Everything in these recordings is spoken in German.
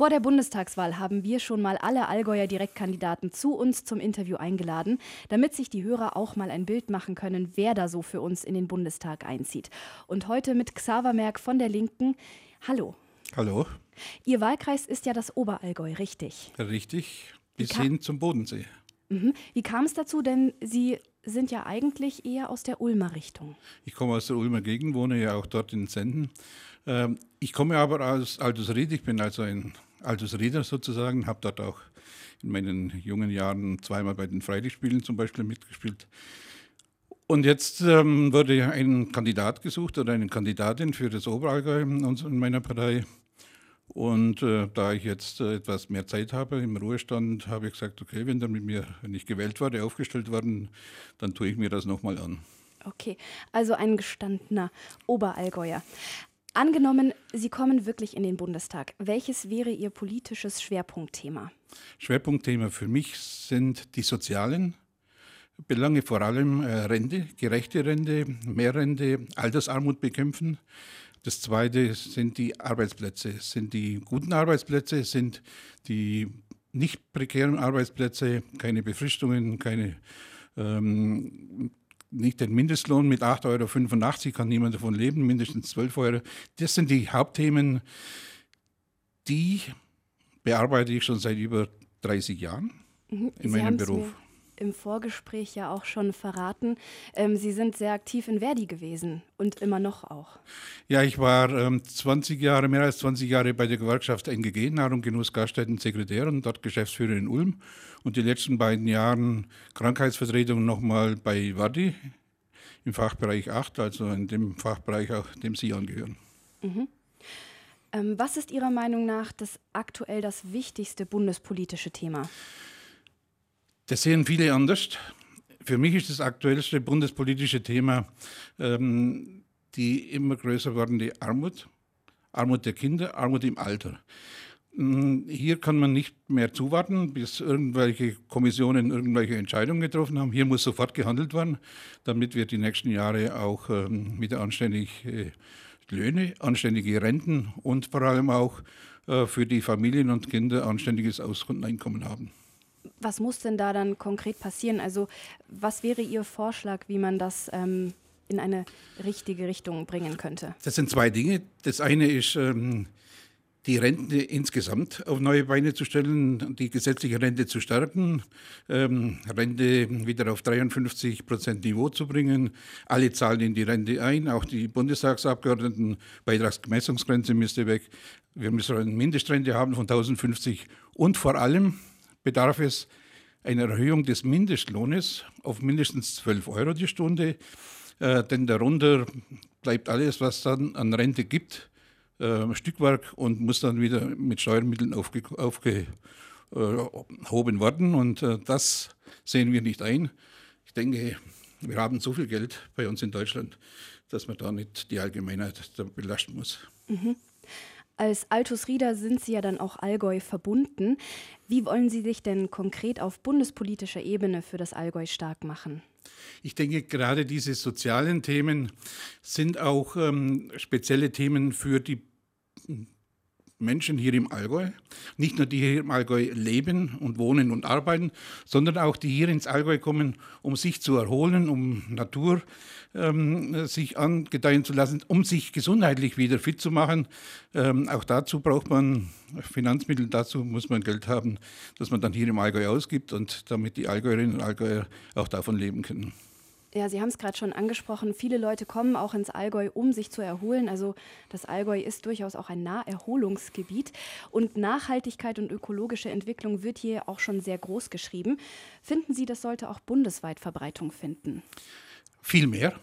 Vor der Bundestagswahl haben wir schon mal alle Allgäuer Direktkandidaten zu uns zum Interview eingeladen, damit sich die Hörer auch mal ein Bild machen können, wer da so für uns in den Bundestag einzieht. Und heute mit Xaver Merck von der Linken. Hallo. Hallo. Ihr Wahlkreis ist ja das Oberallgäu, richtig? Richtig, bis hin zum Bodensee. Mhm. Wie kam es dazu? Denn Sie sind ja eigentlich eher aus der Ulmer Richtung. Ich komme aus der Ulmer Gegend, wohne ja auch dort in Senden. Ähm, ich komme aber aus Altusried, ich bin also ein Altusrieder sozusagen, habe dort auch in meinen jungen Jahren zweimal bei den Freilichtspielen zum Beispiel mitgespielt. Und jetzt ähm, wurde ein Kandidat gesucht oder eine Kandidatin für das Oberallgäu in meiner Partei. Und äh, da ich jetzt äh, etwas mehr Zeit habe im Ruhestand, habe ich gesagt, okay, wenn dann mit mir, wenn ich gewählt wurde, aufgestellt worden, dann tue ich mir das nochmal an. Okay, also ein gestandener Oberallgäuer. Angenommen, Sie kommen wirklich in den Bundestag. Welches wäre Ihr politisches Schwerpunktthema? Schwerpunktthema für mich sind die sozialen Belange, vor allem äh, Rente, gerechte Rente, mehr Rente, Altersarmut bekämpfen. Das Zweite sind die Arbeitsplätze, sind die guten Arbeitsplätze, sind die nicht prekären Arbeitsplätze, keine Befristungen, keine, ähm, nicht den Mindestlohn mit 8,85 Euro kann niemand davon leben, mindestens 12 Euro. Das sind die Hauptthemen, die bearbeite ich schon seit über 30 Jahren mhm. in Sie meinem Beruf. Mir im Vorgespräch ja auch schon verraten. Ähm, Sie sind sehr aktiv in Verdi gewesen und immer noch auch. Ja, ich war ähm, 20 Jahre, mehr als 20 Jahre bei der Gewerkschaft NGG, Nahrung, Genuss, Gaststätten, Sekretär und dort Geschäftsführer in Ulm. Und die letzten beiden Jahre Krankheitsvertretung nochmal bei Verdi im Fachbereich 8, also in dem Fachbereich, auch dem Sie angehören. Mhm. Ähm, was ist Ihrer Meinung nach das aktuell das wichtigste bundespolitische Thema? Das sehen viele anders. Für mich ist das aktuellste bundespolitische Thema ähm, die immer größer werdende Armut, Armut der Kinder, Armut im Alter. Mm, hier kann man nicht mehr zuwarten, bis irgendwelche Kommissionen irgendwelche Entscheidungen getroffen haben. Hier muss sofort gehandelt werden, damit wir die nächsten Jahre auch ähm, wieder anständige Löhne, anständige Renten und vor allem auch äh, für die Familien und Kinder anständiges Auskundeneinkommen haben. Was muss denn da dann konkret passieren? Also was wäre Ihr Vorschlag, wie man das ähm, in eine richtige Richtung bringen könnte? Das sind zwei Dinge. Das eine ist, ähm, die Rente insgesamt auf neue Beine zu stellen, die gesetzliche Rente zu stärken, ähm, Rente wieder auf 53 Prozent Niveau zu bringen. Alle zahlen in die Rente ein, auch die Bundestagsabgeordneten. Beitragsgemessungsgrenze müsste weg. Wir müssen eine Mindestrente haben von 1050 und vor allem bedarf es einer Erhöhung des Mindestlohnes auf mindestens 12 Euro die Stunde, äh, denn darunter bleibt alles, was dann an Rente gibt, äh, Stückwerk und muss dann wieder mit Steuermitteln aufge, aufgehoben werden. Und äh, das sehen wir nicht ein. Ich denke, wir haben so viel Geld bei uns in Deutschland, dass man da nicht die Allgemeinheit belasten muss. Mhm. Als Altus Rieder sind Sie ja dann auch Allgäu verbunden. Wie wollen Sie sich denn konkret auf bundespolitischer Ebene für das Allgäu stark machen? Ich denke, gerade diese sozialen Themen sind auch ähm, spezielle Themen für die Menschen hier im Allgäu. Nicht nur die hier im Allgäu leben und wohnen und arbeiten, sondern auch die hier ins Allgäu kommen, um sich zu erholen, um Natur ähm, sich angedeihen zu lassen, um sich gesundheitlich wieder fit zu machen. Ähm, auch dazu braucht man Finanzmittel, dazu muss man Geld haben, das man dann hier im Allgäu ausgibt und damit die Allgäuerinnen und Allgäuer auch davon leben können. Ja, Sie haben es gerade schon angesprochen. Viele Leute kommen auch ins Allgäu, um sich zu erholen. Also das Allgäu ist durchaus auch ein Naherholungsgebiet. Und Nachhaltigkeit und ökologische Entwicklung wird hier auch schon sehr groß geschrieben. Finden Sie, das sollte auch bundesweit Verbreitung finden? Viel mehr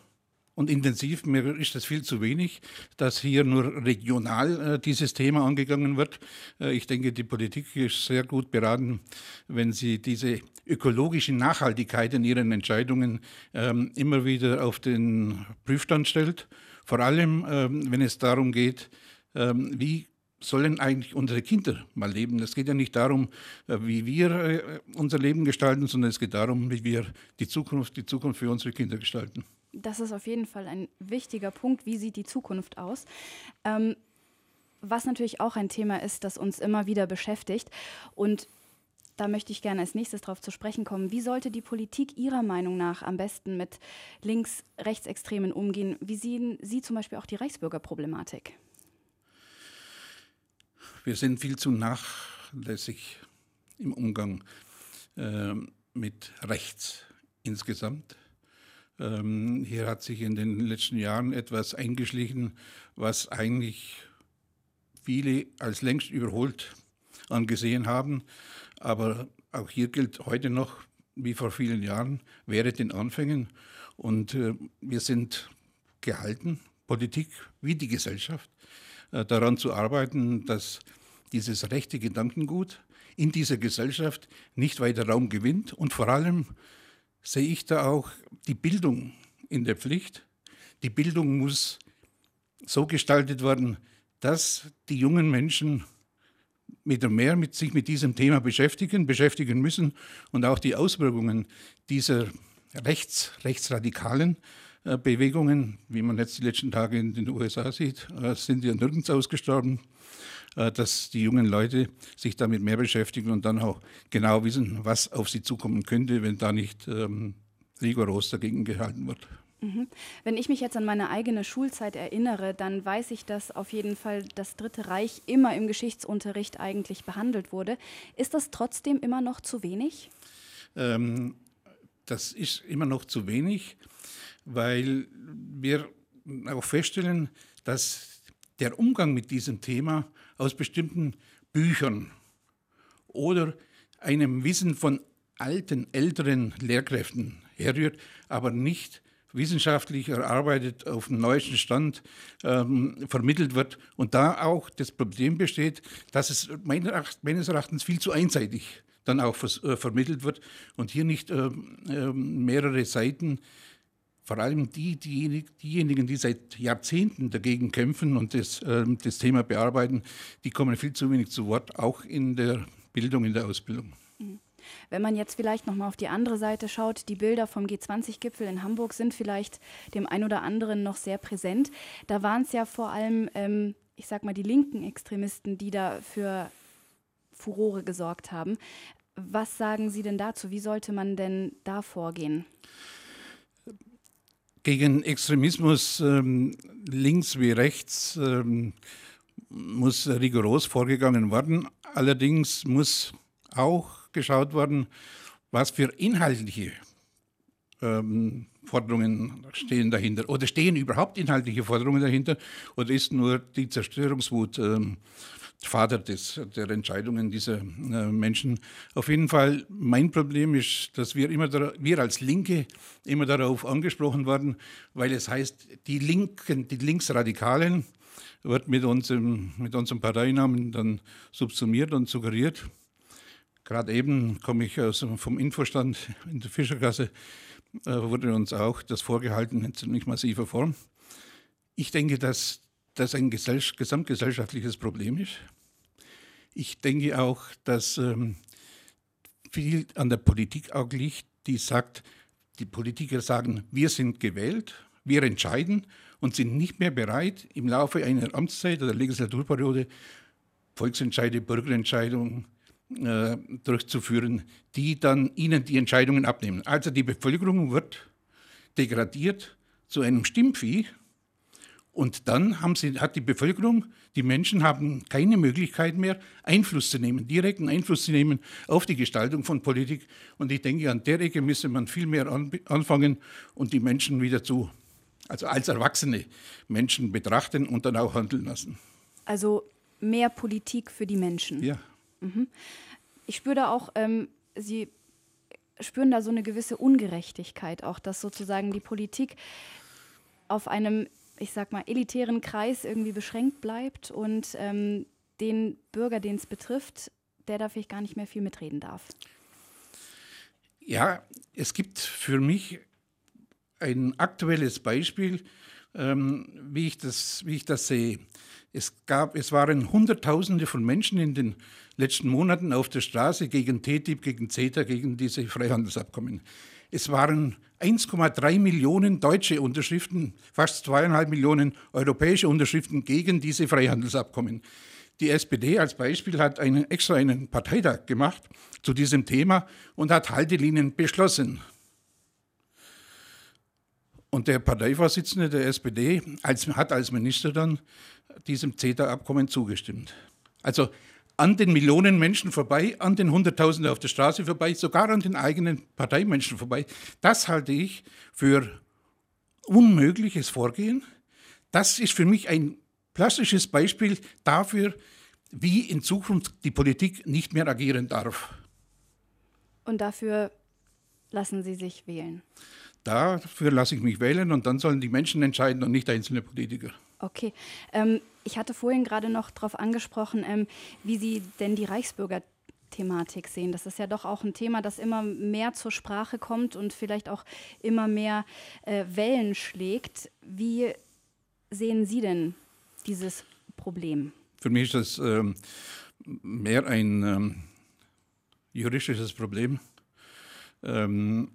und intensiv. Mir ist das viel zu wenig, dass hier nur regional äh, dieses Thema angegangen wird. Äh, ich denke, die Politik ist sehr gut beraten, wenn sie diese ökologische Nachhaltigkeit in ihren Entscheidungen ähm, immer wieder auf den Prüfstand stellt. Vor allem, ähm, wenn es darum geht, ähm, wie sollen eigentlich unsere Kinder mal leben. Es geht ja nicht darum, äh, wie wir äh, unser Leben gestalten, sondern es geht darum, wie wir die Zukunft, die Zukunft für unsere Kinder gestalten das ist auf jeden Fall ein wichtiger Punkt. Wie sieht die Zukunft aus? Ähm, was natürlich auch ein Thema ist, das uns immer wieder beschäftigt. Und da möchte ich gerne als nächstes darauf zu sprechen kommen. Wie sollte die Politik Ihrer Meinung nach am besten mit links-rechtsextremen umgehen? Wie sehen Sie zum Beispiel auch die Reichsbürgerproblematik? Wir sind viel zu nachlässig im Umgang äh, mit rechts insgesamt. Ähm, hier hat sich in den letzten Jahren etwas eingeschlichen, was eigentlich viele als längst überholt angesehen haben. Aber auch hier gilt heute noch, wie vor vielen Jahren, während den Anfängen. Und äh, wir sind gehalten, Politik wie die Gesellschaft, äh, daran zu arbeiten, dass dieses rechte Gedankengut in dieser Gesellschaft nicht weiter Raum gewinnt. Und vor allem sehe ich da auch die Bildung in der Pflicht. Die Bildung muss so gestaltet werden, dass die jungen Menschen wieder mehr mit sich mit diesem Thema beschäftigen, beschäftigen müssen und auch die Auswirkungen dieser rechts, rechtsradikalen äh, Bewegungen, wie man jetzt die letzten Tage in den USA sieht, äh, sind ja nirgends ausgestorben, dass die jungen Leute sich damit mehr beschäftigen und dann auch genau wissen, was auf sie zukommen könnte, wenn da nicht ähm, rigoros dagegen gehalten wird. Mhm. Wenn ich mich jetzt an meine eigene Schulzeit erinnere, dann weiß ich, dass auf jeden Fall das Dritte Reich immer im Geschichtsunterricht eigentlich behandelt wurde. Ist das trotzdem immer noch zu wenig? Ähm, das ist immer noch zu wenig, weil wir auch feststellen, dass der Umgang mit diesem Thema aus bestimmten Büchern oder einem Wissen von alten, älteren Lehrkräften herrührt, aber nicht wissenschaftlich erarbeitet, auf dem neuesten Stand ähm, vermittelt wird. Und da auch das Problem besteht, dass es meines Erachtens viel zu einseitig dann auch äh, vermittelt wird und hier nicht äh, äh, mehrere Seiten vor allem die, die, diejenigen, die seit Jahrzehnten dagegen kämpfen und das, äh, das Thema bearbeiten, die kommen viel zu wenig zu Wort, auch in der Bildung, in der Ausbildung. Mhm. Wenn man jetzt vielleicht noch mal auf die andere Seite schaut, die Bilder vom G20-Gipfel in Hamburg sind vielleicht dem einen oder anderen noch sehr präsent. Da waren es ja vor allem, ähm, ich sag mal, die linken Extremisten, die da für Furore gesorgt haben. Was sagen Sie denn dazu? Wie sollte man denn da vorgehen? Gegen Extremismus ähm, links wie rechts ähm, muss rigoros vorgegangen werden. Allerdings muss auch geschaut worden, was für inhaltliche ähm, Forderungen stehen dahinter. Oder stehen überhaupt inhaltliche Forderungen dahinter? Oder ist nur die Zerstörungswut ähm, Vater des, der Entscheidungen dieser äh, Menschen? Auf jeden Fall, mein Problem ist, dass wir, immer wir als Linke immer darauf angesprochen werden, weil es heißt, die Linken, die Linksradikalen, wird mit, uns mit unserem Parteinamen dann subsumiert und suggeriert. Gerade eben komme ich aus, vom Infostand in der Fischergasse, äh, wurde uns auch das vorgehalten in ziemlich massiver Form. Ich denke, dass das ein gesamtgesellschaftliches Problem ist. Ich denke auch, dass ähm, viel an der Politik auch liegt, die sagt, die Politiker sagen, wir sind gewählt, wir entscheiden und sind nicht mehr bereit, im Laufe einer Amtszeit oder Legislaturperiode Volksentscheide, Bürgerentscheidungen äh, durchzuführen, die dann ihnen die Entscheidungen abnehmen. Also die Bevölkerung wird degradiert zu einem Stimmvieh und dann sie, hat die Bevölkerung, die Menschen haben keine Möglichkeit mehr, Einfluss zu nehmen, direkten Einfluss zu nehmen auf die Gestaltung von Politik. Und ich denke, an der Ecke müsste man viel mehr an, anfangen und die Menschen wieder zu, also als erwachsene Menschen betrachten und dann auch handeln lassen. Also mehr Politik für die Menschen. Ja. Mhm. Ich spüre da auch, ähm, Sie spüren da so eine gewisse Ungerechtigkeit, auch dass sozusagen die Politik auf einem, ich sag mal, elitären Kreis irgendwie beschränkt bleibt und ähm, den Bürger, den es betrifft, der da vielleicht gar nicht mehr viel mitreden darf. Ja, es gibt für mich ein aktuelles Beispiel, ähm, wie, ich das, wie ich das sehe. Es, gab, es waren Hunderttausende von Menschen in den letzten Monaten auf der Straße gegen TTIP, gegen CETA, gegen diese Freihandelsabkommen. Es waren 1,3 Millionen deutsche Unterschriften, fast zweieinhalb Millionen europäische Unterschriften gegen diese Freihandelsabkommen. Die SPD als Beispiel hat einen, extra einen Parteitag gemacht zu diesem Thema und hat Haltelinien beschlossen. Und der Parteivorsitzende der SPD als, hat als Minister dann diesem CETA-Abkommen zugestimmt. Also an den Millionen Menschen vorbei, an den Hunderttausenden auf der Straße vorbei, sogar an den eigenen Parteimenschen vorbei. Das halte ich für unmögliches Vorgehen. Das ist für mich ein plastisches Beispiel dafür, wie in Zukunft die Politik nicht mehr agieren darf. Und dafür lassen Sie sich wählen? Dafür lasse ich mich wählen und dann sollen die Menschen entscheiden und nicht einzelne Politiker. Okay. Ähm, ich hatte vorhin gerade noch darauf angesprochen, ähm, wie Sie denn die Reichsbürger-Thematik sehen. Das ist ja doch auch ein Thema, das immer mehr zur Sprache kommt und vielleicht auch immer mehr äh, Wellen schlägt. Wie sehen Sie denn dieses Problem? Für mich ist das ähm, mehr ein ähm, juristisches Problem. Ähm,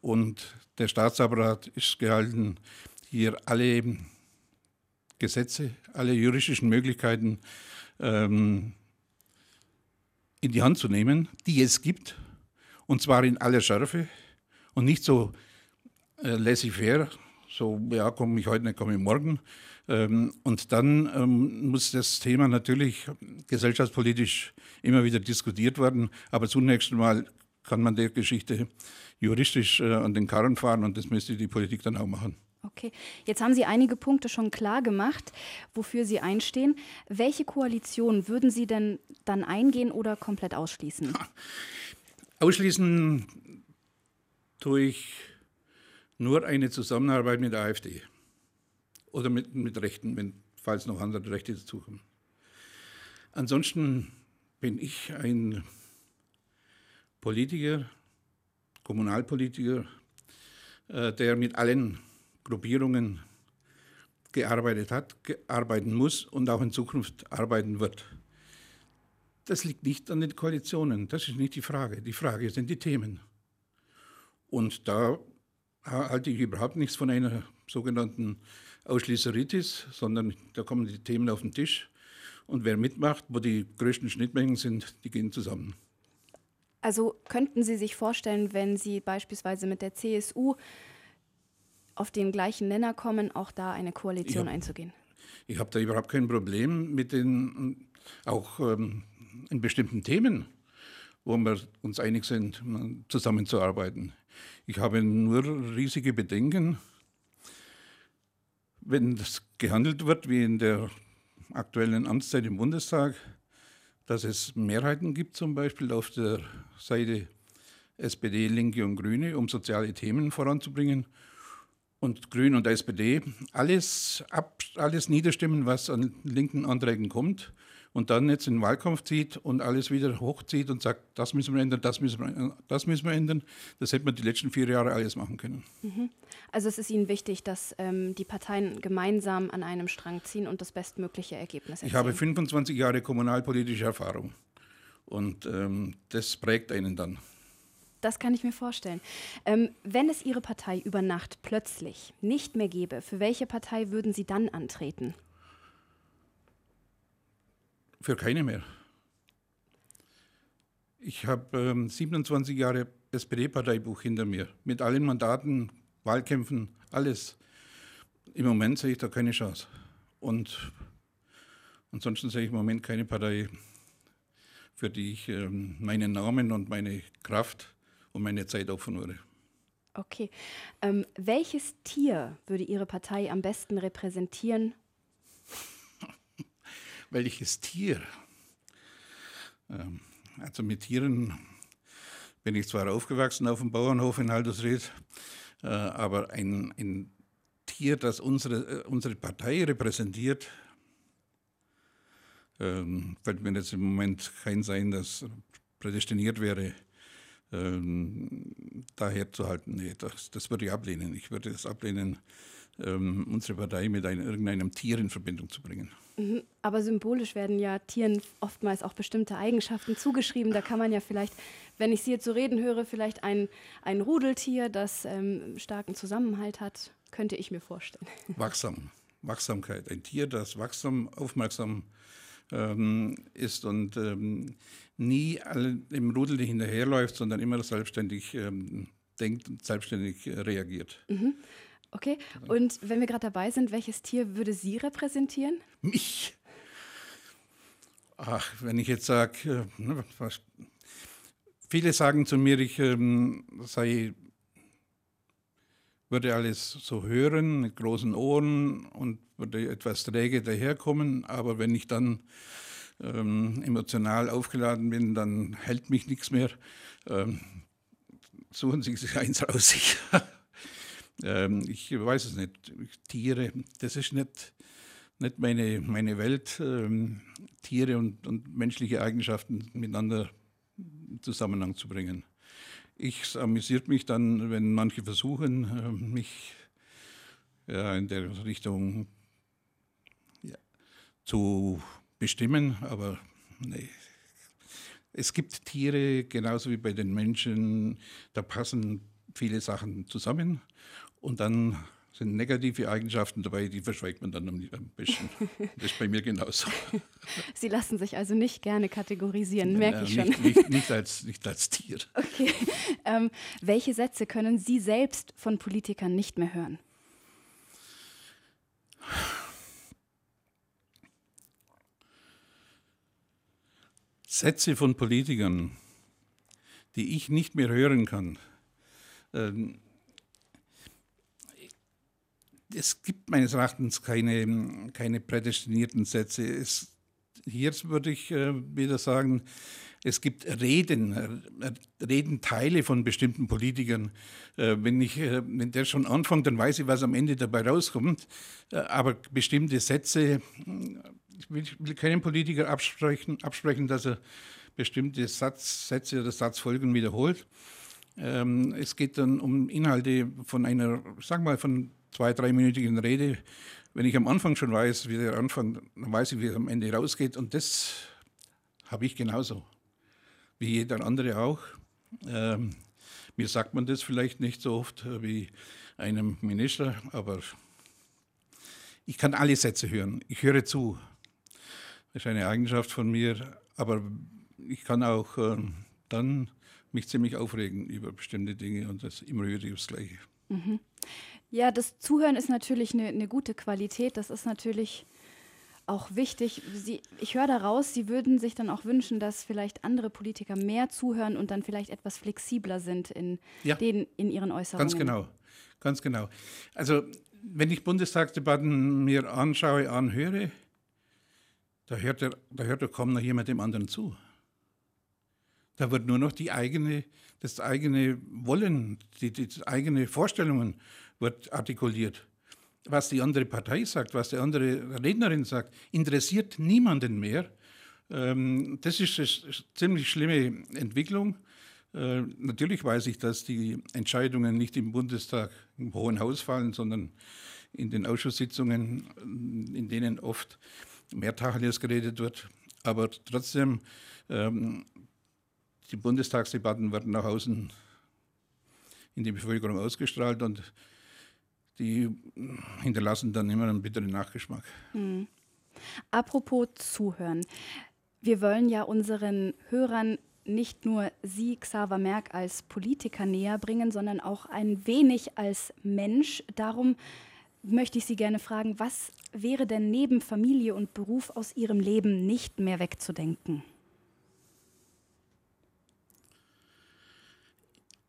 und der Staatsapparat ist gehalten, hier alle Gesetze, alle juristischen Möglichkeiten ähm, in die Hand zu nehmen, die es gibt, und zwar in aller Schärfe und nicht so äh, laissez-faire, so, ja, komme ich heute nicht, komme ich morgen. Ähm, und dann ähm, muss das Thema natürlich gesellschaftspolitisch immer wieder diskutiert werden, aber zunächst einmal kann man der Geschichte juristisch äh, an den Karren fahren und das müsste die Politik dann auch machen. Okay, jetzt haben Sie einige Punkte schon klar gemacht, wofür Sie einstehen. Welche Koalition würden Sie denn dann eingehen oder komplett ausschließen? Ausschließen tue ich nur eine Zusammenarbeit mit der AfD oder mit, mit Rechten, wenn, falls noch andere Rechte dazukommen. Ansonsten bin ich ein Politiker, Kommunalpolitiker, äh, der mit allen Gruppierungen gearbeitet hat, arbeiten muss und auch in Zukunft arbeiten wird. Das liegt nicht an den Koalitionen, das ist nicht die Frage. Die Frage sind die Themen. Und da halte ich überhaupt nichts von einer sogenannten Ausschließeritis, sondern da kommen die Themen auf den Tisch und wer mitmacht, wo die größten Schnittmengen sind, die gehen zusammen. Also könnten Sie sich vorstellen, wenn Sie beispielsweise mit der CSU auf den gleichen Nenner kommen, auch da eine Koalition ja. einzugehen? Ich habe da überhaupt kein Problem mit den, auch ähm, in bestimmten Themen, wo wir uns einig sind, zusammenzuarbeiten. Ich habe nur riesige Bedenken, wenn das gehandelt wird, wie in der aktuellen Amtszeit im Bundestag, dass es Mehrheiten gibt, zum Beispiel auf der Seite SPD, Linke und Grüne, um soziale Themen voranzubringen und Grün und SPD alles, ab, alles niederstimmen, was an linken Anträgen kommt und dann jetzt in den Wahlkampf zieht und alles wieder hochzieht und sagt, das müssen wir ändern, das müssen wir, das müssen wir ändern. Das hätte man die letzten vier Jahre alles machen können. Mhm. Also es ist Ihnen wichtig, dass ähm, die Parteien gemeinsam an einem Strang ziehen und das bestmögliche Ergebnis erzielen. Ich habe 25 Jahre kommunalpolitische Erfahrung und ähm, das prägt einen dann. Das kann ich mir vorstellen. Ähm, wenn es Ihre Partei über Nacht plötzlich nicht mehr gäbe, für welche Partei würden Sie dann antreten? Für keine mehr. Ich habe ähm, 27 Jahre SPD-Parteibuch hinter mir, mit allen Mandaten, Wahlkämpfen, alles. Im Moment sehe ich da keine Chance. Und ansonsten sehe ich im Moment keine Partei, für die ich ähm, meinen Namen und meine Kraft und meine Zeit opfern würde. Okay. Ähm, welches Tier würde Ihre Partei am besten repräsentieren? Welches Tier? Ähm, also mit Tieren bin ich zwar aufgewachsen auf dem Bauernhof in Haldersried, äh, aber ein, ein, Tier, das unsere, äh, unsere Partei repräsentiert, ähm, fällt mir jetzt im Moment kein sein, das prädestiniert wäre ähm, daher zu halten. Nee, das, das würde ich ablehnen. Ich würde es ablehnen, ähm, unsere Partei mit ein, irgendeinem Tier in Verbindung zu bringen. Mhm. Aber symbolisch werden ja Tieren oftmals auch bestimmte Eigenschaften zugeschrieben. Da kann man ja vielleicht, wenn ich Sie jetzt so reden höre, vielleicht ein, ein Rudeltier, das ähm, starken Zusammenhalt hat, könnte ich mir vorstellen. Wachsam, Wachsamkeit. Ein Tier, das wachsam, aufmerksam ähm, ist und ähm, nie im Rudel hinterherläuft, sondern immer selbstständig ähm, denkt und selbstständig äh, reagiert. Mhm. Okay, und wenn wir gerade dabei sind, welches Tier würde Sie repräsentieren? Mich? Ach, wenn ich jetzt sage, äh, ne, viele sagen zu mir, ich ähm, sei, würde alles so hören mit großen Ohren und würde etwas träge daherkommen, aber wenn ich dann ähm, emotional aufgeladen bin, dann hält mich nichts mehr. Ähm, suchen Sie sich eins aus. ähm, ich weiß es nicht. Tiere, das ist nicht, nicht meine, meine Welt. Ähm, Tiere und, und menschliche Eigenschaften miteinander in Zusammenhang zu bringen. Ich amüsiert mich dann, wenn manche versuchen, äh, mich ja, in der Richtung ja, zu bestimmen, aber nee. Es gibt Tiere, genauso wie bei den Menschen, da passen viele Sachen zusammen und dann sind negative Eigenschaften dabei, die verschweigt man dann ein bisschen. Das ist bei mir genauso. Sie lassen sich also nicht gerne kategorisieren, ja, merke ich schon. Nicht, nicht, nicht, als, nicht als Tier. Okay. Ähm, welche Sätze können Sie selbst von Politikern nicht mehr hören? Sätze von Politikern, die ich nicht mehr hören kann. Ähm, es gibt meines Erachtens keine, keine prädestinierten Sätze. Es, hier würde ich äh, wieder sagen, es gibt Reden, äh, Redenteile von bestimmten Politikern. Äh, wenn, ich, wenn der schon anfängt, dann weiß ich, was am Ende dabei rauskommt. aber bestimmte Sätze, ich will, will keinem Politiker absprechen, absprechen, dass er bestimmte Satz, Sätze oder Satzfolgen wiederholt. Ähm, es geht dann um Inhalte von einer, sag mal, von zwei, dreiminütigen Rede. Wenn ich am Anfang schon weiß, wie der Anfang, dann weiß ich, wie es am Ende rausgeht. Und das habe ich genauso, wie jeder andere auch. Ähm, mir sagt man das vielleicht nicht so oft wie einem Minister, aber ich kann alle Sätze hören. Ich höre zu. Das ist eine Eigenschaft von mir, aber ich kann auch äh, dann mich ziemlich aufregen über bestimmte Dinge und das immer wieder das Gleiche. Mhm. Ja, das Zuhören ist natürlich eine, eine gute Qualität. Das ist natürlich auch wichtig. Sie, ich höre daraus, Sie würden sich dann auch wünschen, dass vielleicht andere Politiker mehr zuhören und dann vielleicht etwas flexibler sind in, ja, den, in ihren Äußerungen. Ganz genau, ganz genau. Also wenn ich Bundestagsdebatten mir anschaue, anhöre, da hört, der, da hört der kaum noch jemand dem anderen zu. Da wird nur noch die eigene, das eigene Wollen, die, die eigene Vorstellungen wird artikuliert. Was die andere Partei sagt, was die andere Rednerin sagt, interessiert niemanden mehr. Ähm, das ist eine ziemlich schlimme Entwicklung. Äh, natürlich weiß ich, dass die Entscheidungen nicht im Bundestag im Hohen Haus fallen, sondern in den Ausschusssitzungen, in denen oft mehr Tacheles geredet wird. Aber trotzdem, ähm, die Bundestagsdebatten werden nach außen in die Bevölkerung ausgestrahlt und die hinterlassen dann immer einen bitteren Nachgeschmack. Mhm. Apropos Zuhören. Wir wollen ja unseren Hörern nicht nur Sie, Xaver Merck, als Politiker näher bringen, sondern auch ein wenig als Mensch. Darum möchte ich Sie gerne fragen, was wäre denn neben Familie und Beruf aus Ihrem Leben nicht mehr wegzudenken?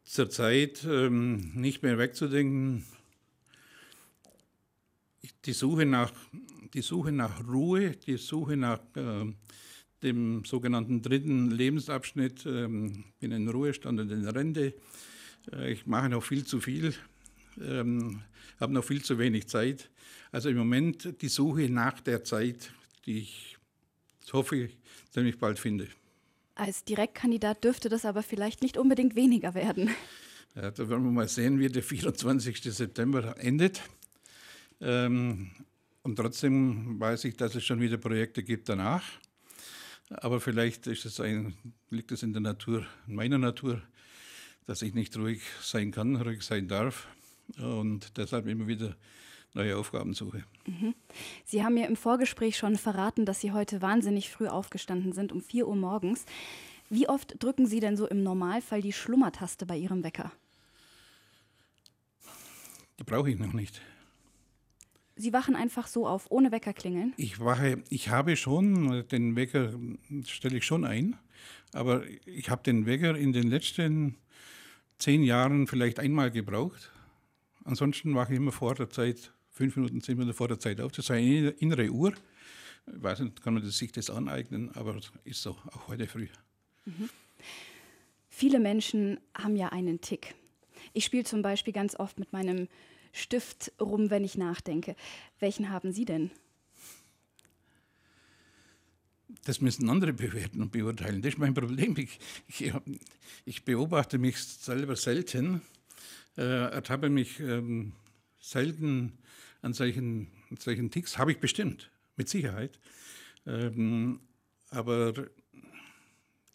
Zurzeit ähm, nicht mehr wegzudenken. Die Suche nach, die Suche nach Ruhe, die Suche nach äh, dem sogenannten dritten Lebensabschnitt, ähm, bin in Ruhestand und in Rente. Äh, ich mache noch viel zu viel ähm, habe noch viel zu wenig Zeit. Also im Moment die Suche nach der Zeit, die ich hoffe, ziemlich bald finde. Als Direktkandidat dürfte das aber vielleicht nicht unbedingt weniger werden. Ja, da werden wir mal sehen, wie der 24. September endet. Ähm, und trotzdem weiß ich, dass es schon wieder Projekte gibt danach. Aber vielleicht es ein, liegt es in der Natur, in meiner Natur, dass ich nicht ruhig sein kann, ruhig sein darf und deshalb immer wieder neue Aufgaben suche. Mhm. Sie haben mir im Vorgespräch schon verraten, dass Sie heute wahnsinnig früh aufgestanden sind, um 4 Uhr morgens. Wie oft drücken Sie denn so im Normalfall die Schlummertaste bei Ihrem Wecker? Die brauche ich noch nicht. Sie wachen einfach so auf, ohne Wecker klingeln? Ich wache, ich habe schon, den Wecker stelle ich schon ein, aber ich habe den Wecker in den letzten zehn Jahren vielleicht einmal gebraucht. Ansonsten wache ich immer vor der Zeit, fünf Minuten, zehn Minuten vor der Zeit auf. Das ist eine innere Uhr. Ich weiß nicht, kann man sich das aneignen, aber ist so, auch heute früh. Mhm. Viele Menschen haben ja einen Tick. Ich spiele zum Beispiel ganz oft mit meinem Stift rum, wenn ich nachdenke. Welchen haben Sie denn? Das müssen andere bewerten und beurteilen. Das ist mein Problem. Ich, ich, ich beobachte mich selber selten, äh, ertappe mich ähm, selten an solchen, solchen Ticks. Habe ich bestimmt, mit Sicherheit. Ähm, aber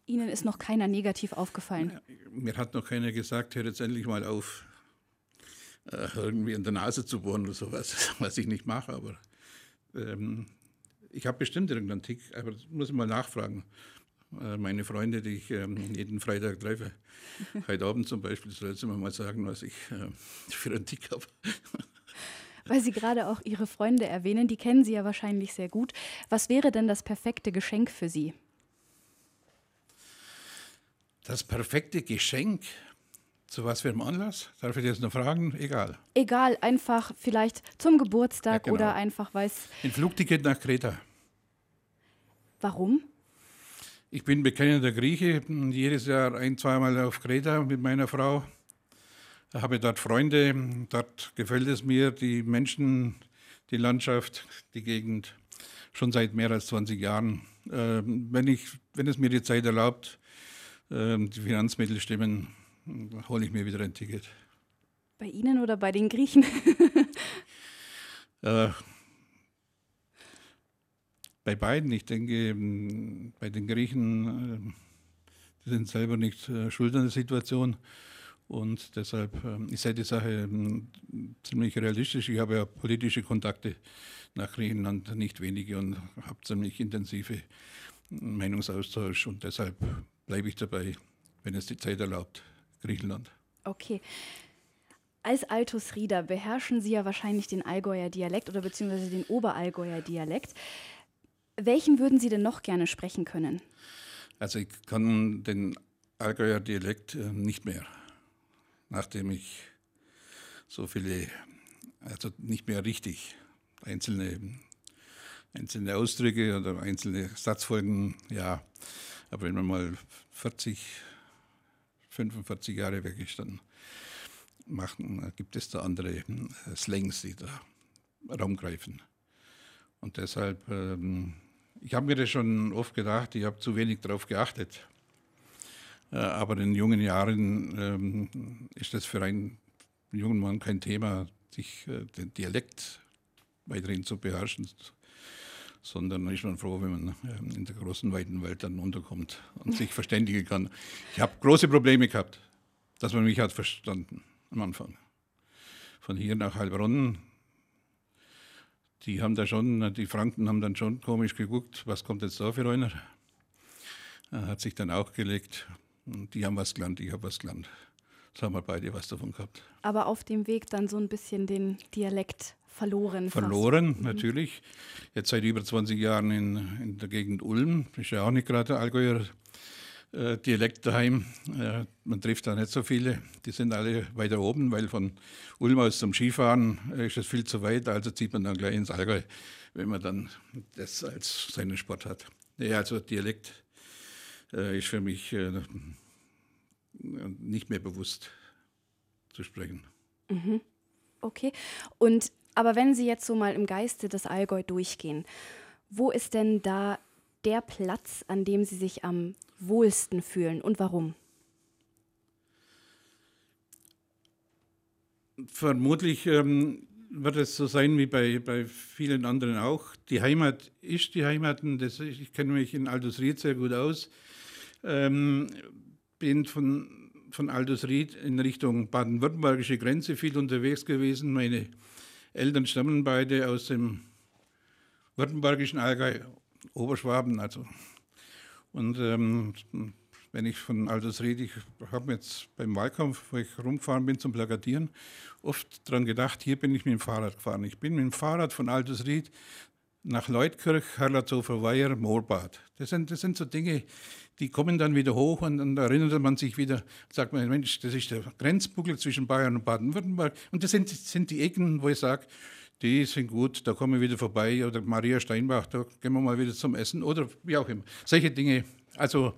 Ihnen ist noch keiner negativ aufgefallen? Mir hat noch keiner gesagt, hör jetzt endlich mal auf, äh, irgendwie in der Nase zu bohren oder sowas, was ich nicht mache. Aber ähm, ich habe bestimmt irgendeinen Tick, aber das muss ich mal nachfragen. Äh, meine Freunde, die ich ähm, jeden Freitag treffe, heute Abend zum Beispiel, soll sie mir mal sagen, was ich äh, für einen Tick habe. Weil Sie gerade auch Ihre Freunde erwähnen, die kennen Sie ja wahrscheinlich sehr gut. Was wäre denn das perfekte Geschenk für Sie? Das perfekte Geschenk? Zu was für einem Anlass? Darf ich das noch fragen? Egal. Egal, einfach vielleicht zum Geburtstag ja, genau. oder einfach weiß. Ein Flugticket nach Kreta. Warum? Ich bin bekennender Grieche, jedes Jahr ein, zweimal auf Kreta mit meiner Frau. Ich habe dort Freunde, dort gefällt es mir, die Menschen, die Landschaft, die Gegend, schon seit mehr als 20 Jahren. Ähm, wenn, ich, wenn es mir die Zeit erlaubt, ähm, die Finanzmittel stimmen, hole ich mir wieder ein Ticket. Bei Ihnen oder bei den Griechen? Äh, bei beiden. Ich denke, ähm, bei den Griechen, äh, die sind selber nicht äh, schuld an der Situation. Und deshalb, ähm, ich sehe die Sache ziemlich realistisch. Ich habe ja politische Kontakte nach Griechenland, nicht wenige, und habe ziemlich intensive Meinungsaustausch. Und deshalb bleibe ich dabei, wenn es die Zeit erlaubt, Griechenland. Okay. Als Altus Rieder beherrschen Sie ja wahrscheinlich den Allgäuer Dialekt oder beziehungsweise den Oberallgäuer Dialekt. Welchen würden Sie denn noch gerne sprechen können? Also ich kann den Allgäuer Dialekt äh, nicht mehr, nachdem ich so viele, also nicht mehr richtig einzelne, einzelne Ausdrücke oder einzelne Satzfolgen, ja, aber wenn man mal 40, 45 Jahre ist, dann machen, gibt es da andere äh, Slangs, die da Raum greifen. Und deshalb, ähm, ich habe mir das schon oft gedacht, ich habe zu wenig darauf geachtet. Äh, aber in jungen Jahren ähm, ist das für einen jungen Mann kein Thema, sich äh, den Dialekt weiterhin zu beherrschen sondern ist man froh, wenn man ähm, in der großen, weiten Welt dann unterkommt und sich verständigen kann. Ich habe große Probleme gehabt, dass man mich hat verstanden am Anfang. Von hier nach Heilbronn, die haben da schon, die Franken haben dann schon komisch geguckt, was kommt jetzt da für einer? Hat sich dann auch gelegt. Die haben was gelernt, ich habe was gelernt. So haben wir beide was davon gehabt. Aber auf dem Weg dann so ein bisschen den Dialekt verloren. Verloren, fast. Mhm. natürlich. Jetzt seit über 20 Jahren in, in der Gegend Ulm. Ist ja auch nicht gerade der Allgäuer äh, Dialekt daheim. Man trifft da nicht so viele. Die sind alle weiter oben, weil von Ulm aus zum Skifahren äh, ist es viel zu weit. Also zieht man dann gleich ins Allgäu, wenn man dann das als seinen Sport hat. Ja, also Dialekt äh, ist für mich nicht mehr bewusst zu sprechen. Mhm. Okay. Und aber wenn Sie jetzt so mal im Geiste des Allgäu durchgehen, wo ist denn da der Platz, an dem Sie sich am wohlsten fühlen und warum? Vermutlich ähm, wird es so sein wie bei, bei vielen anderen auch. Die Heimat ist die Heimat. Das, ich kenne mich in Aldusried sehr gut aus. Ähm, bin von, von Aldusried in Richtung baden-württembergische Grenze viel unterwegs gewesen. Meine Eltern stammen beide aus dem württembergischen Allgäu, Oberschwaben also. Und ähm, wenn ich von Alters rede, ich habe jetzt beim Wahlkampf, wo ich rumgefahren bin zum Plakatieren, oft daran gedacht, hier bin ich mit dem Fahrrad gefahren. Ich bin mit dem Fahrrad von Altersried nach Leutkirch, Herlatzofer Weiher, Moorbad. Das sind, das sind so Dinge, die kommen dann wieder hoch und dann erinnert man sich wieder, sagt man, Mensch, das ist der Grenzbuckel zwischen Bayern und Baden-Württemberg. Und das sind, sind die Ecken, wo ich sage, die sind gut, da kommen wir wieder vorbei. Oder Maria Steinbach, da gehen wir mal wieder zum Essen oder wie auch immer. Solche Dinge. Also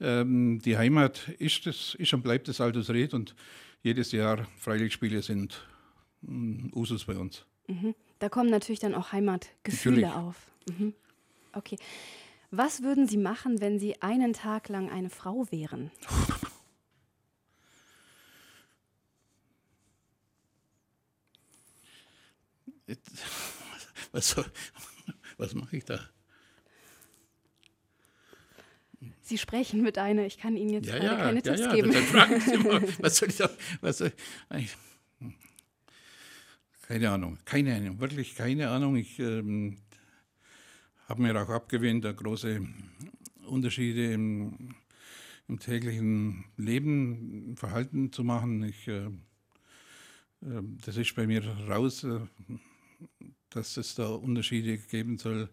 ähm, die Heimat ist, das, ist und bleibt das Altes Red und jedes Jahr Freilichtspiele sind um, Usus bei uns. Mhm. Da kommen natürlich dann auch Heimatgefühle natürlich. auf. Mhm. Okay. Was würden Sie machen, wenn Sie einen Tag lang eine Frau wären? Was, was mache ich da? Sie sprechen mit einer, ich kann Ihnen jetzt ja, ja, keine ja, Tipps ja, geben. Fragen Sie mal, was soll ich da, was soll, keine Ahnung, keine Ahnung, wirklich keine Ahnung. Ich ähm, habe mir auch abgewöhnt, da große Unterschiede im, im, täglichen Leben, im Verhalten zu machen. Ich, äh, äh, das ist bei mir raus, äh, dass es da Unterschiede geben soll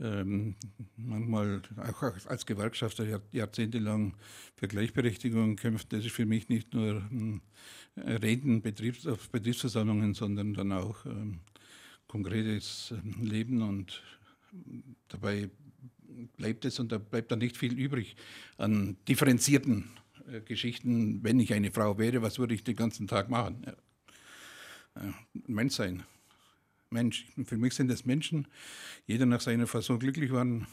ähm, manchmal auch als Gewerkschafter jahrzehntelang für Gleichberechtigung kämpft. Das ist für mich nicht nur ein Reden Betriebs auf Betriebsversammlungen, sondern dann auch ähm, konkretes ähm, Leben und dabei bleibt es und da bleibt dann nicht viel übrig an differenzierten äh, Geschichten. Wenn ich eine Frau wäre, was würde ich den ganzen Tag machen? Ja. Äh, Mensch sein. Mensch. Für mich sind es Menschen. Jeder nach seiner Fassung glücklich waren.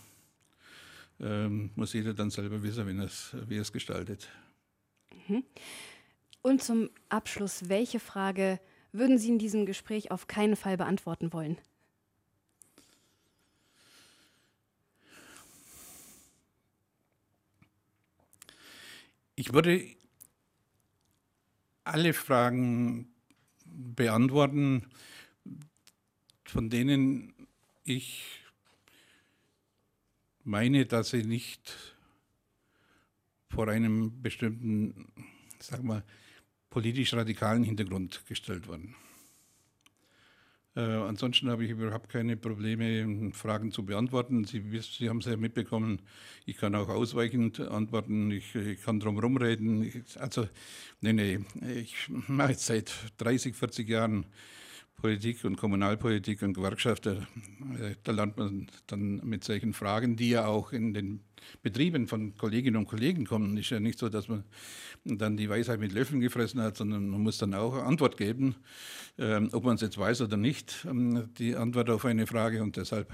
Ähm, muss jeder dann selber wissen, wenn wie er es gestaltet. Mhm. Und zum Abschluss, welche Frage würden Sie in diesem Gespräch auf keinen Fall beantworten wollen? Ich würde alle Fragen beantworten, von denen ich meine, dass sie nicht vor einem bestimmten, sag mal, politisch radikalen Hintergrund gestellt wurden. Äh, ansonsten habe ich überhaupt keine Probleme, Fragen zu beantworten. Sie, Sie haben es ja mitbekommen, ich kann auch ausweichend antworten, ich, ich kann drum rumreden. Also, nee, nee, ich mache jetzt seit 30, 40 Jahren Politik und Kommunalpolitik und Gewerkschaft, da, da lernt man dann mit solchen Fragen, die ja auch in den Betrieben von Kolleginnen und Kollegen kommen. Ist ja nicht so, dass man dann die Weisheit mit Löffeln gefressen hat, sondern man muss dann auch Antwort geben, ähm, ob man es jetzt weiß oder nicht, ähm, die Antwort auf eine Frage. Und deshalb,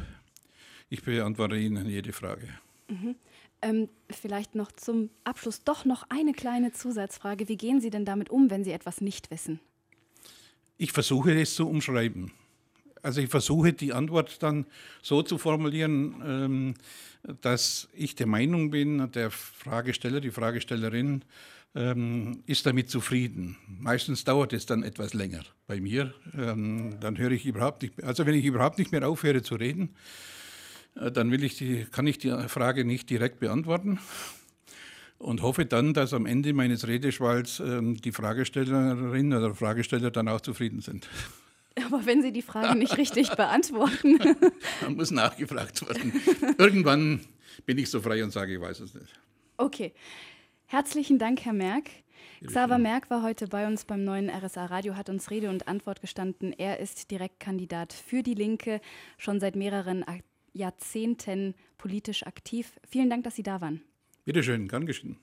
ich beantworte Ihnen jede Frage. Mhm. Ähm, vielleicht noch zum Abschluss doch noch eine kleine Zusatzfrage. Wie gehen Sie denn damit um, wenn Sie etwas nicht wissen? Ich versuche es zu umschreiben. Also ich versuche die Antwort dann so zu formulieren, ähm, dass ich der Meinung bin, der Fragesteller, die Fragestellerin ähm, ist damit zufrieden. Meistens dauert es dann etwas länger bei mir. Ähm, dann höre ich überhaupt nicht, also wenn ich überhaupt nicht mehr aufhöre zu reden, äh, dann will ich die, kann ich die Frage nicht direkt beantworten und hoffe dann, dass am Ende meines Redeschwalls ähm, die Fragestellerin oder Fragesteller dann auch zufrieden sind. Aber wenn Sie die Frage nicht richtig beantworten. dann muss nachgefragt werden. Irgendwann bin ich so frei und sage, ich weiß es nicht. Okay. Herzlichen Dank, Herr Merck. Xaver Merck war heute bei uns beim neuen RSA Radio, hat uns Rede und Antwort gestanden. Er ist Direktkandidat für die Linke, schon seit mehreren Jahrzehnten politisch aktiv. Vielen Dank, dass Sie da waren. Bitte schön, gern geschehen.